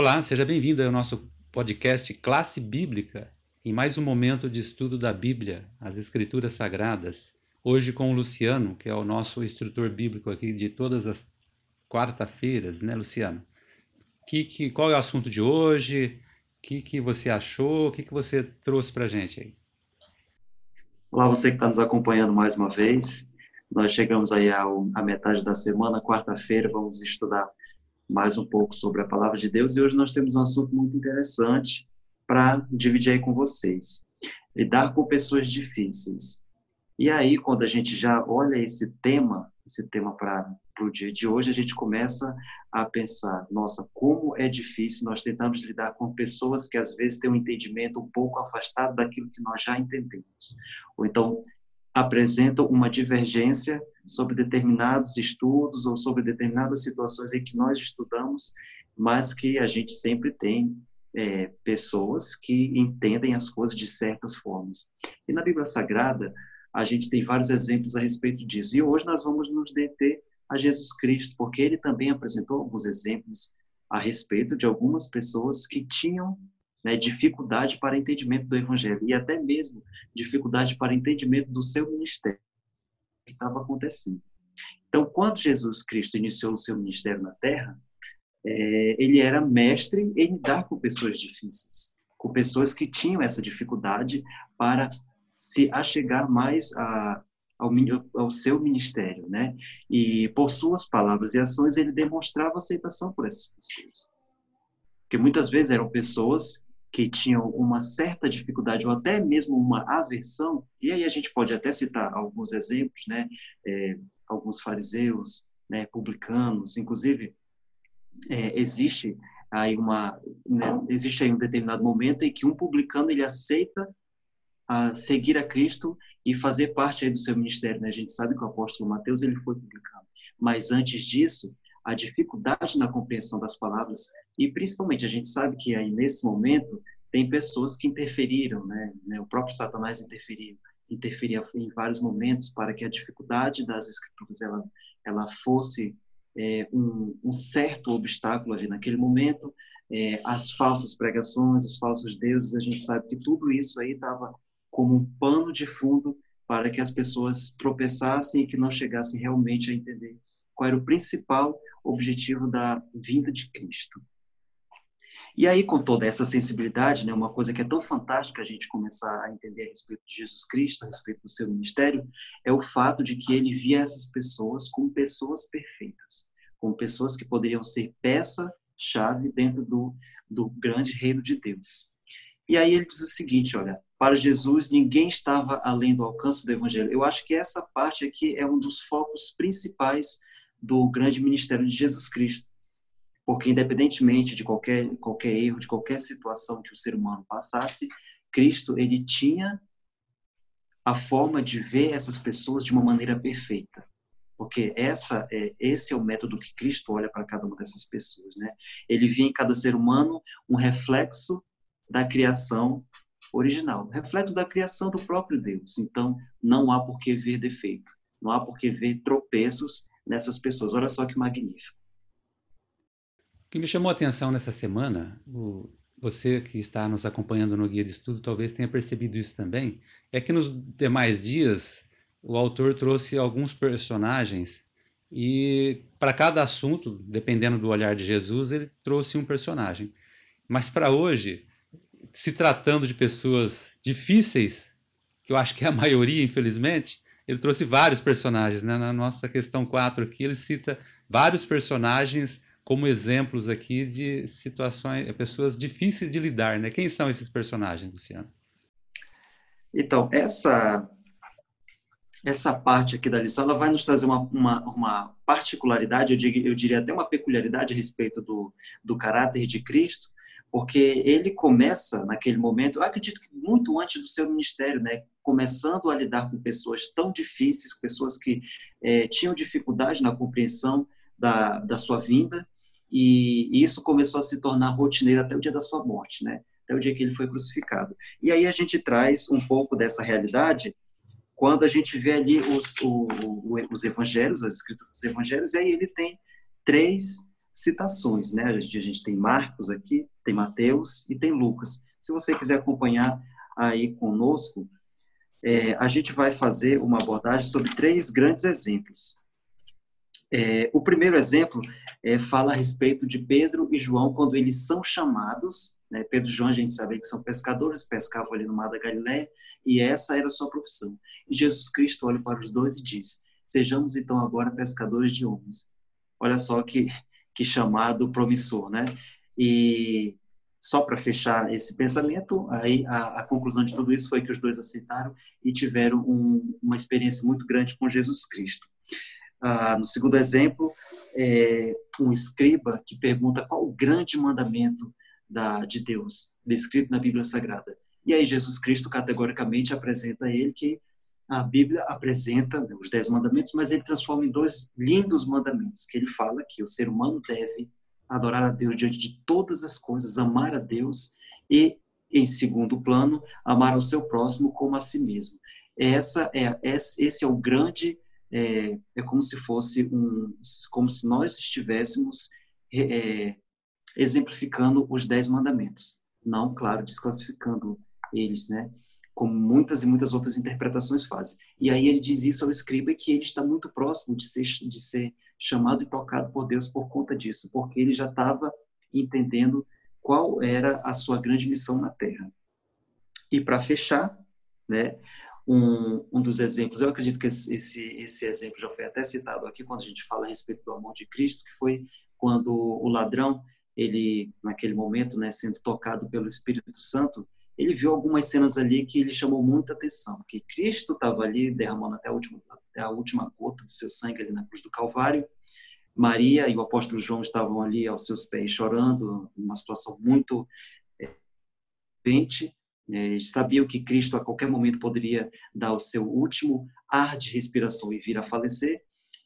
Olá, seja bem-vindo ao nosso podcast Classe Bíblica, em mais um momento de estudo da Bíblia, as Escrituras Sagradas. Hoje com o Luciano, que é o nosso instrutor bíblico aqui de todas as quarta-feiras, né, Luciano? Que, que, qual é o assunto de hoje? O que, que você achou? O que, que você trouxe para a gente aí? Olá, você que está nos acompanhando mais uma vez. Nós chegamos aí à metade da semana, quarta-feira, vamos estudar mais um pouco sobre a palavra de Deus e hoje nós temos um assunto muito interessante para dividir aí com vocês. Lidar com pessoas difíceis. E aí, quando a gente já olha esse tema, esse tema para o dia de hoje, a gente começa a pensar: nossa, como é difícil nós tentamos lidar com pessoas que às vezes têm um entendimento um pouco afastado daquilo que nós já entendemos. Ou então apresentam uma divergência sobre determinados estudos ou sobre determinadas situações em que nós estudamos, mas que a gente sempre tem é, pessoas que entendem as coisas de certas formas. E na Bíblia Sagrada, a gente tem vários exemplos a respeito disso. E hoje nós vamos nos deter a Jesus Cristo, porque ele também apresentou alguns exemplos a respeito de algumas pessoas que tinham né, dificuldade para entendimento do Evangelho e até mesmo dificuldade para entendimento do seu ministério que estava acontecendo. Então, quando Jesus Cristo iniciou o seu ministério na Terra, é, ele era mestre em lidar com pessoas difíceis, com pessoas que tinham essa dificuldade para se achegar mais a, ao, ao, seu ministério, né? E por suas palavras e ações ele demonstrava aceitação por essas pessoas, porque muitas vezes eram pessoas que tinham uma certa dificuldade ou até mesmo uma aversão. E aí a gente pode até citar alguns exemplos, né? É, alguns fariseus, né? Publicanos, inclusive é, existe aí uma né? existe aí um determinado momento em que um publicano ele aceita a seguir a Cristo e fazer parte aí do seu ministério. Né? A gente sabe que o apóstolo Mateus ele foi publicano, mas antes disso, a dificuldade na compreensão das palavras e principalmente a gente sabe que aí nesse momento tem pessoas que interferiram, né? O próprio Satanás interferiu, interferia em vários momentos para que a dificuldade das escrituras ela ela fosse é, um, um, certo obstáculo ali naquele momento. É, as falsas pregações, os falsos deuses, a gente sabe que tudo isso aí estava como um pano de fundo para que as pessoas tropeçassem e que não chegassem realmente a entender qual era o principal objetivo da vinda de Cristo. E aí, com toda essa sensibilidade, né, uma coisa que é tão fantástica a gente começar a entender a respeito de Jesus Cristo, a respeito do seu ministério, é o fato de que ele via essas pessoas como pessoas perfeitas, como pessoas que poderiam ser peça-chave dentro do, do grande reino de Deus. E aí ele diz o seguinte, olha, para Jesus ninguém estava além do alcance do evangelho. Eu acho que essa parte aqui é um dos focos principais do grande ministério de Jesus Cristo. Porque independentemente de qualquer qualquer erro, de qualquer situação que o ser humano passasse, Cristo ele tinha a forma de ver essas pessoas de uma maneira perfeita. Porque essa é esse é o método que Cristo olha para cada uma dessas pessoas, né? Ele via em cada ser humano um reflexo da criação original, reflexo da criação do próprio Deus. Então, não há por que ver defeito, não há por que ver tropeços nessas pessoas. Olha só que magnífico. O que me chamou a atenção nessa semana, o, você que está nos acompanhando no guia de estudo talvez tenha percebido isso também, é que nos demais dias o autor trouxe alguns personagens e para cada assunto, dependendo do olhar de Jesus, ele trouxe um personagem. Mas para hoje, se tratando de pessoas difíceis, que eu acho que é a maioria, infelizmente, ele trouxe vários personagens. Né? Na nossa questão 4 aqui, ele cita vários personagens como exemplos aqui de situações, pessoas difíceis de lidar, né? Quem são esses personagens, Luciano? Então, essa essa parte aqui da lição, ela vai nos trazer uma, uma, uma particularidade, eu diria, eu diria até uma peculiaridade a respeito do, do caráter de Cristo, porque ele começa naquele momento, eu acredito que muito antes do seu ministério, né, começando a lidar com pessoas tão difíceis, pessoas que é, tinham dificuldade na compreensão da, da sua vinda, e isso começou a se tornar rotineiro até o dia da sua morte, né? Até o dia que ele foi crucificado. E aí a gente traz um pouco dessa realidade quando a gente vê ali os, o, os evangelhos, as escrituras dos evangelhos, e aí ele tem três citações, né? A gente, a gente tem Marcos aqui, tem Mateus e tem Lucas. Se você quiser acompanhar aí conosco, é, a gente vai fazer uma abordagem sobre três grandes exemplos. É, o primeiro exemplo é, fala a respeito de Pedro e João quando eles são chamados. Né? Pedro e João, a gente sabe que são pescadores, pescavam ali no mar da Galileia, e essa era a sua profissão. E Jesus Cristo olha para os dois e diz: Sejamos então agora pescadores de homens. Olha só que, que chamado promissor, né? E só para fechar esse pensamento, aí a, a, conclusão de tudo isso foi que os dois aceitaram e tiveram um, uma experiência muito grande com Jesus Cristo. Ah, no segundo exemplo, é um escriba que pergunta qual o grande mandamento da, de Deus, descrito na Bíblia Sagrada. E aí Jesus Cristo categoricamente apresenta a ele que a Bíblia apresenta os dez mandamentos, mas ele transforma em dois lindos mandamentos, que ele fala que o ser humano deve adorar a Deus diante de todas as coisas, amar a Deus e, em segundo plano, amar o seu próximo como a si mesmo. Essa é, esse é o grande, é, é como se fosse um, como se nós estivéssemos é, exemplificando os dez mandamentos, não, claro, desclassificando eles, né? Como muitas e muitas outras interpretações fazem. E aí ele diz isso ao escriba que ele está muito próximo de ser, de ser chamado e tocado por Deus por conta disso, porque ele já estava entendendo qual era a sua grande missão na Terra. E para fechar, né, um, um dos exemplos, eu acredito que esse, esse exemplo já foi até citado aqui quando a gente fala a respeito do amor de Cristo, que foi quando o ladrão, ele naquele momento, né, sendo tocado pelo Espírito Santo, ele viu algumas cenas ali que ele chamou muita atenção, que Cristo estava ali derramando até a última, até a última gota de seu sangue ali na cruz do Calvário, Maria e o apóstolo João estavam ali aos seus pés chorando, uma situação muito é, é, sabiam que Cristo a qualquer momento poderia dar o seu último ar de respiração e vir a falecer.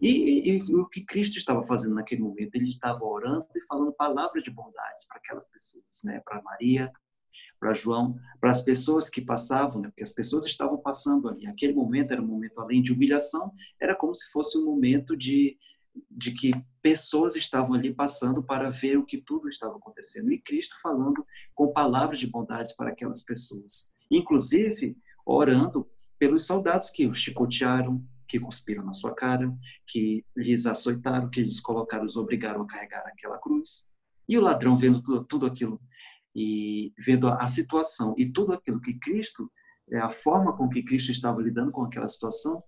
E, e, e, o que Cristo estava fazendo naquele momento? Ele estava orando e falando palavras de bondades para aquelas pessoas, né? para Maria, para João, para as pessoas que passavam, né? porque as pessoas estavam passando ali. Aquele momento era um momento além de humilhação, era como se fosse um momento de, de que pessoas estavam ali passando para ver o que tudo estava acontecendo. E Cristo falando com palavras de bondade para aquelas pessoas. Inclusive, orando pelos soldados que os chicotearam, que cuspiram na sua cara, que lhes açoitaram, que lhes colocaram, os obrigaram a carregar aquela cruz. E o ladrão, vendo tudo, tudo aquilo, e vendo a, situação e tudo aquilo que Cristo, é, a forma com que Cristo estava lidando com aquela situação,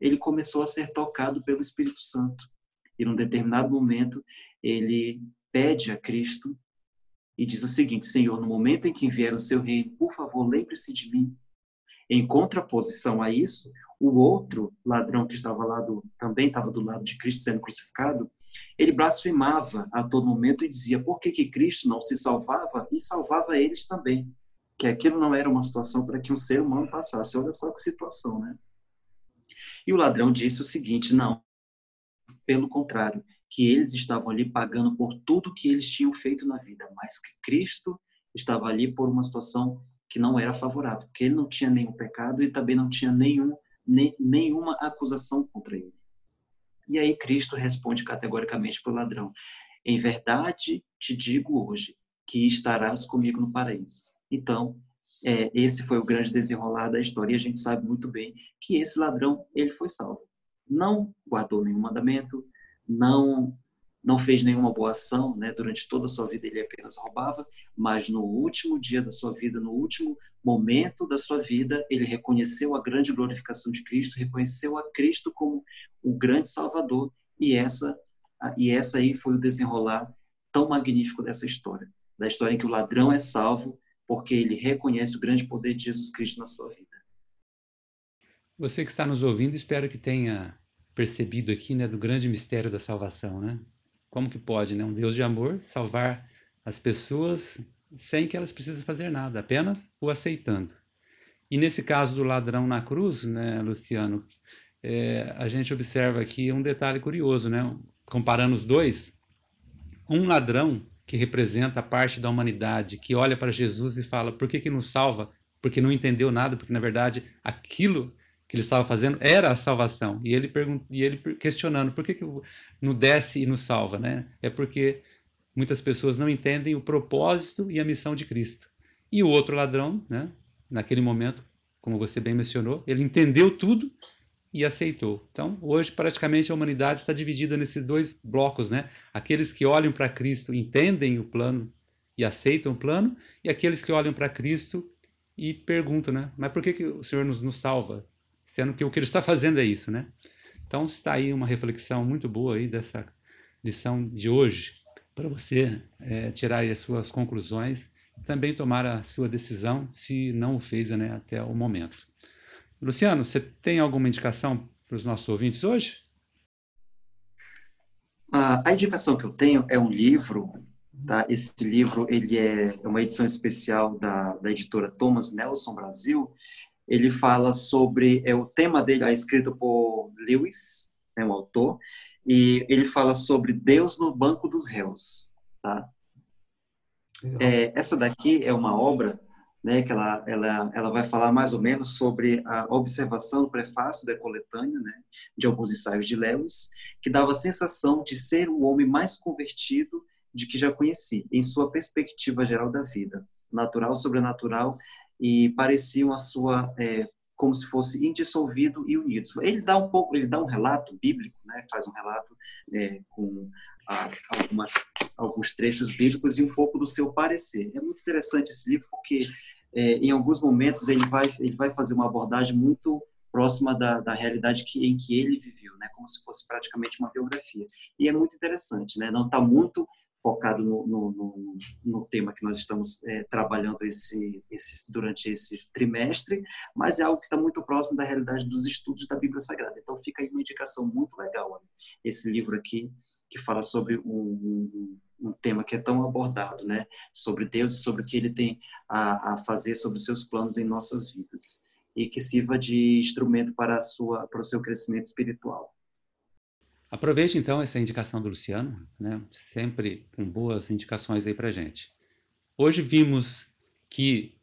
ele começou a ser tocado pelo Espírito Santo. E num determinado momento, ele pede a Cristo e diz o seguinte: Senhor, no momento em que vier o seu reino, por favor, lembre-se de mim. Em contraposição a isso, o outro ladrão que estava lá do, também estava do lado de Cristo sendo crucificado, ele blasfemava a todo momento e dizia por que, que Cristo não se salvava e salvava eles também. Que aquilo não era uma situação para que um ser humano passasse. Olha só que situação, né? E o ladrão disse o seguinte: não, pelo contrário, que eles estavam ali pagando por tudo que eles tinham feito na vida, mas que Cristo estava ali por uma situação que não era favorável, porque ele não tinha nenhum pecado e também não tinha nenhum, nem, nenhuma acusação contra ele. E aí Cristo responde categoricamente para o ladrão: Em verdade te digo hoje que estarás comigo no paraíso. Então, é, esse foi o grande desenrolar da história. E a gente sabe muito bem que esse ladrão ele foi salvo. Não guardou nenhum mandamento, não não fez nenhuma boa ação, né? Durante toda a sua vida ele apenas roubava, mas no último dia da sua vida, no último momento da sua vida, ele reconheceu a grande glorificação de Cristo, reconheceu a Cristo como o grande Salvador, e essa e essa aí foi o desenrolar tão magnífico dessa história, da história em que o ladrão é salvo porque ele reconhece o grande poder de Jesus Cristo na sua vida. Você que está nos ouvindo, espero que tenha percebido aqui, né, do grande mistério da salvação, né? Como que pode, né? Um Deus de amor salvar as pessoas sem que elas precisem fazer nada, apenas o aceitando. E nesse caso do ladrão na cruz, né, Luciano, é, a gente observa aqui um detalhe curioso, né? Comparando os dois, um ladrão que representa a parte da humanidade que olha para Jesus e fala: por que, que nos salva? Porque não entendeu nada, porque na verdade aquilo que ele estava fazendo era a salvação. E ele, e ele questionando por que, que não desce e nos salva, né? É porque muitas pessoas não entendem o propósito e a missão de Cristo. E o outro ladrão, né? Naquele momento, como você bem mencionou, ele entendeu tudo e aceitou. Então, hoje praticamente a humanidade está dividida nesses dois blocos, né? Aqueles que olham para Cristo, entendem o plano e aceitam o plano, e aqueles que olham para Cristo e perguntam, né? Mas por que, que o Senhor nos, nos salva? Sendo que o que ele está fazendo é isso, né? Então está aí uma reflexão muito boa aí dessa lição de hoje para você é, tirar as suas conclusões e também tomar a sua decisão se não o fez né, até o momento. Luciano, você tem alguma indicação para os nossos ouvintes hoje? a indicação que eu tenho é um livro, tá? Esse livro ele é uma edição especial da, da editora Thomas Nelson Brasil. Ele fala sobre é o tema dele é escrito por Lewis, é um autor, e ele fala sobre Deus no banco dos réus, tá? É, essa daqui é uma obra né, que ela, ela, ela vai falar mais ou menos sobre a observação do prefácio da coletânea, né, de alguns ensaios de Lewis, que dava a sensação de ser o homem mais convertido de que já conheci, em sua perspectiva geral da vida, natural, sobrenatural, e pareciam a sua é, como se fosse indissolvido e unidos. Ele dá um pouco, ele dá um relato bíblico, né, faz um relato é, com a, algumas alguns trechos bíblicos e um pouco do seu parecer. É muito interessante esse livro porque é, em alguns momentos ele vai ele vai fazer uma abordagem muito próxima da, da realidade que, em que ele viveu, né? Como se fosse praticamente uma biografia. E é muito interessante, né? Não está muito focado no, no, no, no, tema que nós estamos é, trabalhando esse, esse, durante esse trimestre, mas é algo que está muito próximo da realidade dos estudos da Bíblia Sagrada. Então fica aí uma indicação muito legal, olha, esse livro aqui, que fala sobre um, um, um, tema que é tão abordado, né? sobre Deus e sobre o que Ele tem a, a fazer, sobre os seus planos em nossas vidas, e que sirva de instrumento para, sua, para o seu crescimento espiritual. Aproveite então essa indicação do Luciano, né? sempre com boas indicações aí para gente. Hoje vimos que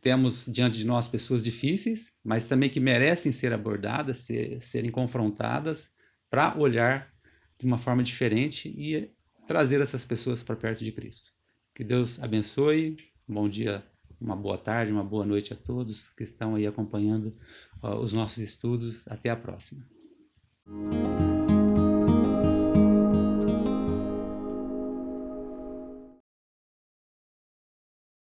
temos diante de nós pessoas difíceis, mas também que merecem ser abordadas, ser, serem confrontadas, para olhar de uma forma diferente e trazer essas pessoas para perto de Cristo. Que Deus abençoe, um bom dia, uma boa tarde, uma boa noite a todos que estão aí acompanhando uh, os nossos estudos. Até a próxima.